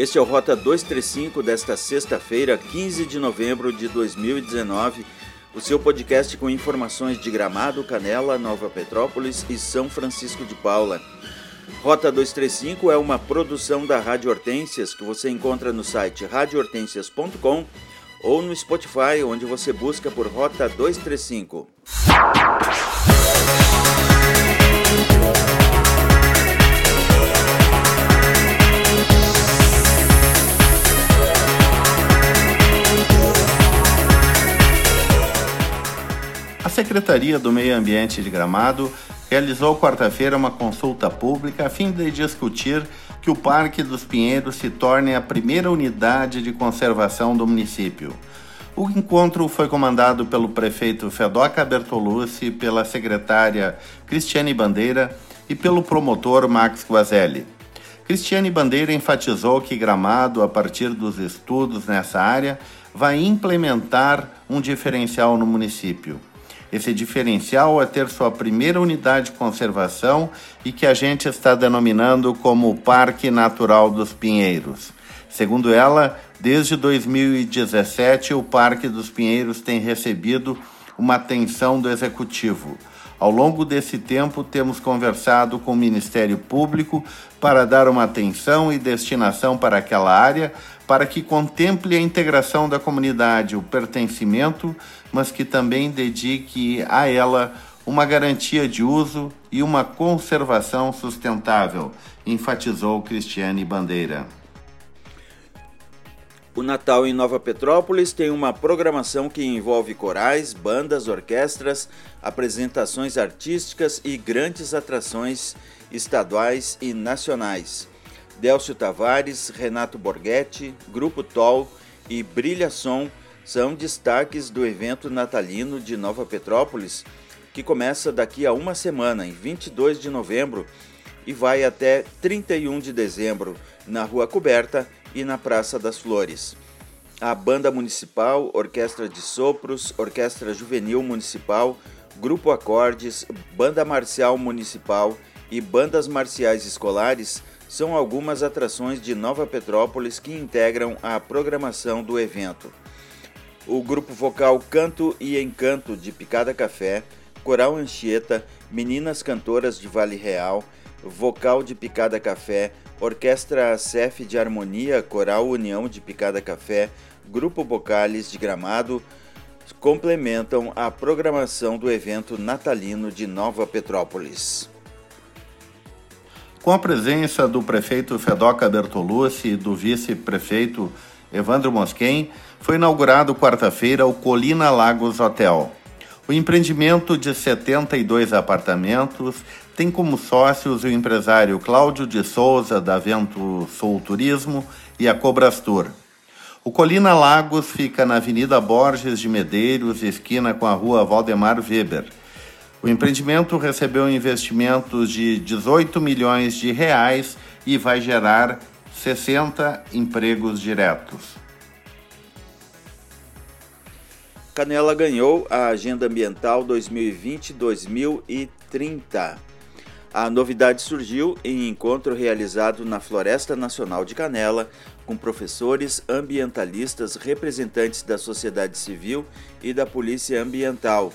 Este é o Rota 235 desta sexta-feira, 15 de novembro de 2019. O seu podcast com informações de Gramado, Canela, Nova Petrópolis e São Francisco de Paula. Rota 235 é uma produção da Rádio Hortências que você encontra no site radiohortências.com ou no Spotify, onde você busca por Rota 235. Secretaria do Meio Ambiente de Gramado realizou quarta-feira uma consulta pública a fim de discutir que o Parque dos Pinheiros se torne a primeira unidade de conservação do município. O encontro foi comandado pelo prefeito Fedoca Bertolucci, pela secretária Cristiane Bandeira e pelo promotor Max Guazelli. Cristiane Bandeira enfatizou que Gramado, a partir dos estudos nessa área, vai implementar um diferencial no município. Esse diferencial é ter sua primeira unidade de conservação e que a gente está denominando como Parque Natural dos Pinheiros. Segundo ela, desde 2017 o Parque dos Pinheiros tem recebido uma atenção do executivo. Ao longo desse tempo, temos conversado com o Ministério Público para dar uma atenção e destinação para aquela área, para que contemple a integração da comunidade, o pertencimento, mas que também dedique a ela uma garantia de uso e uma conservação sustentável, enfatizou Cristiane Bandeira. O Natal em Nova Petrópolis tem uma programação que envolve corais, bandas, orquestras, apresentações artísticas e grandes atrações estaduais e nacionais. Délcio Tavares, Renato Borghetti, Grupo Tol e Brilha Som são destaques do evento natalino de Nova Petrópolis, que começa daqui a uma semana, em 22 de novembro, e vai até 31 de dezembro, na Rua Coberta e na Praça das Flores. A Banda Municipal, Orquestra de Sopros, Orquestra Juvenil Municipal, Grupo Acordes, Banda Marcial Municipal e bandas marciais escolares são algumas atrações de Nova Petrópolis que integram a programação do evento. O grupo vocal Canto e Encanto de Picada Café, Coral Anchieta, Meninas Cantoras de Vale Real, Vocal de Picada Café, Orquestra CEF de Harmonia, Coral União de Picada Café, Grupo Bocales de Gramado, complementam a programação do evento natalino de Nova Petrópolis. Com a presença do prefeito Fedoca Bertolucci e do vice-prefeito Evandro Mosquen, foi inaugurado quarta-feira o Colina Lagos Hotel. O empreendimento de 72 apartamentos tem como sócios o empresário Cláudio de Souza, da Vento Sul Turismo, e a Cobrastur. O Colina Lagos fica na Avenida Borges de Medeiros, esquina com a rua Valdemar Weber o empreendimento recebeu investimentos de 18 milhões de reais e vai gerar 60 empregos diretos. Canela ganhou a Agenda Ambiental 2020-2030. A novidade surgiu em encontro realizado na Floresta Nacional de Canela, com professores ambientalistas, representantes da sociedade civil e da Polícia Ambiental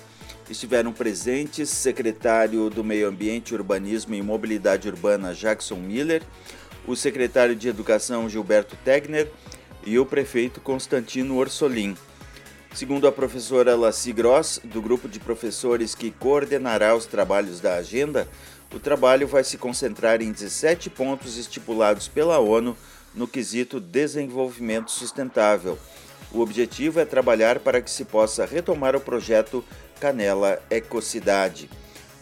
estiveram presentes secretário do Meio Ambiente, Urbanismo e Mobilidade Urbana Jackson Miller, o secretário de Educação Gilberto Tegner e o prefeito Constantino Orsolim. Segundo a professora Laci Gross, do grupo de professores que coordenará os trabalhos da agenda, o trabalho vai se concentrar em 17 pontos estipulados pela ONU no quesito desenvolvimento sustentável. O objetivo é trabalhar para que se possa retomar o projeto Canela Ecocidade.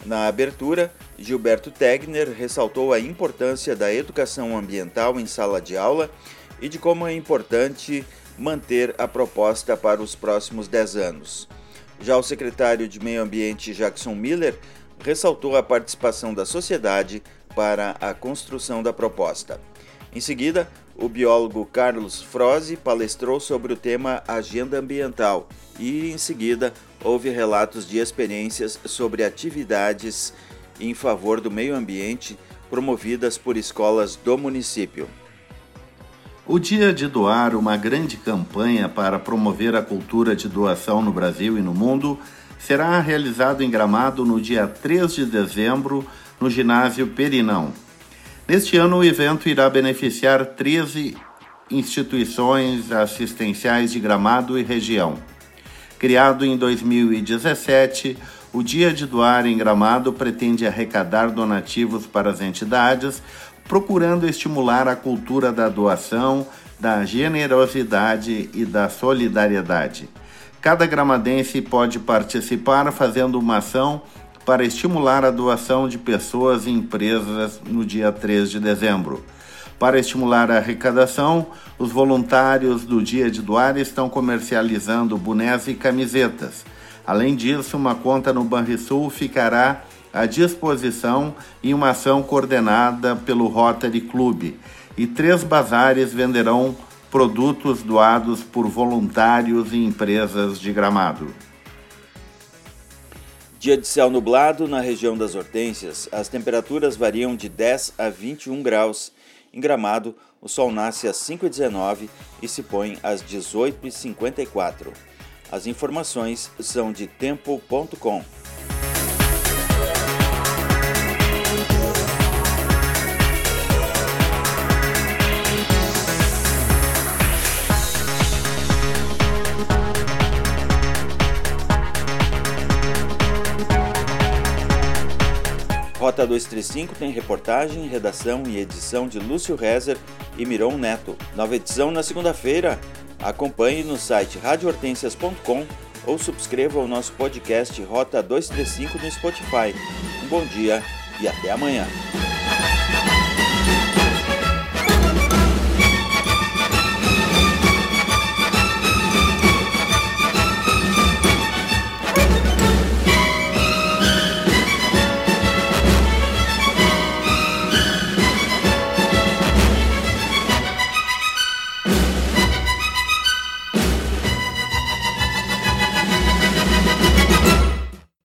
Na abertura, Gilberto Tegner ressaltou a importância da educação ambiental em sala de aula e de como é importante manter a proposta para os próximos 10 anos. Já o secretário de Meio Ambiente, Jackson Miller, ressaltou a participação da sociedade para a construção da proposta. Em seguida, o biólogo Carlos Froze palestrou sobre o tema Agenda Ambiental e, em seguida, houve relatos de experiências sobre atividades em favor do meio ambiente promovidas por escolas do município. O Dia de Doar, uma grande campanha para promover a cultura de doação no Brasil e no mundo, será realizado em Gramado no dia 3 de dezembro, no ginásio Perinão. Neste ano, o evento irá beneficiar 13 instituições assistenciais de Gramado e região. Criado em 2017, o Dia de Doar em Gramado pretende arrecadar donativos para as entidades, procurando estimular a cultura da doação, da generosidade e da solidariedade. Cada gramadense pode participar fazendo uma ação para estimular a doação de pessoas e empresas no dia 3 de dezembro. Para estimular a arrecadação, os voluntários do Dia de Doar estão comercializando bonés e camisetas. Além disso, uma conta no Banrisul ficará à disposição em uma ação coordenada pelo Rotary Club e três bazares venderão produtos doados por voluntários e empresas de Gramado. Dia de céu nublado na região das Hortênsias. As temperaturas variam de 10 a 21 graus. Em Gramado, o sol nasce às 5h19 e se põe às 18h54. As informações são de tempo.com. Rota 235 tem reportagem, redação e edição de Lúcio Rezer e Miron Neto. Nova edição na segunda-feira. Acompanhe no site radiohortensias.com ou subscreva o nosso podcast Rota 235 no Spotify. Um bom dia e até amanhã.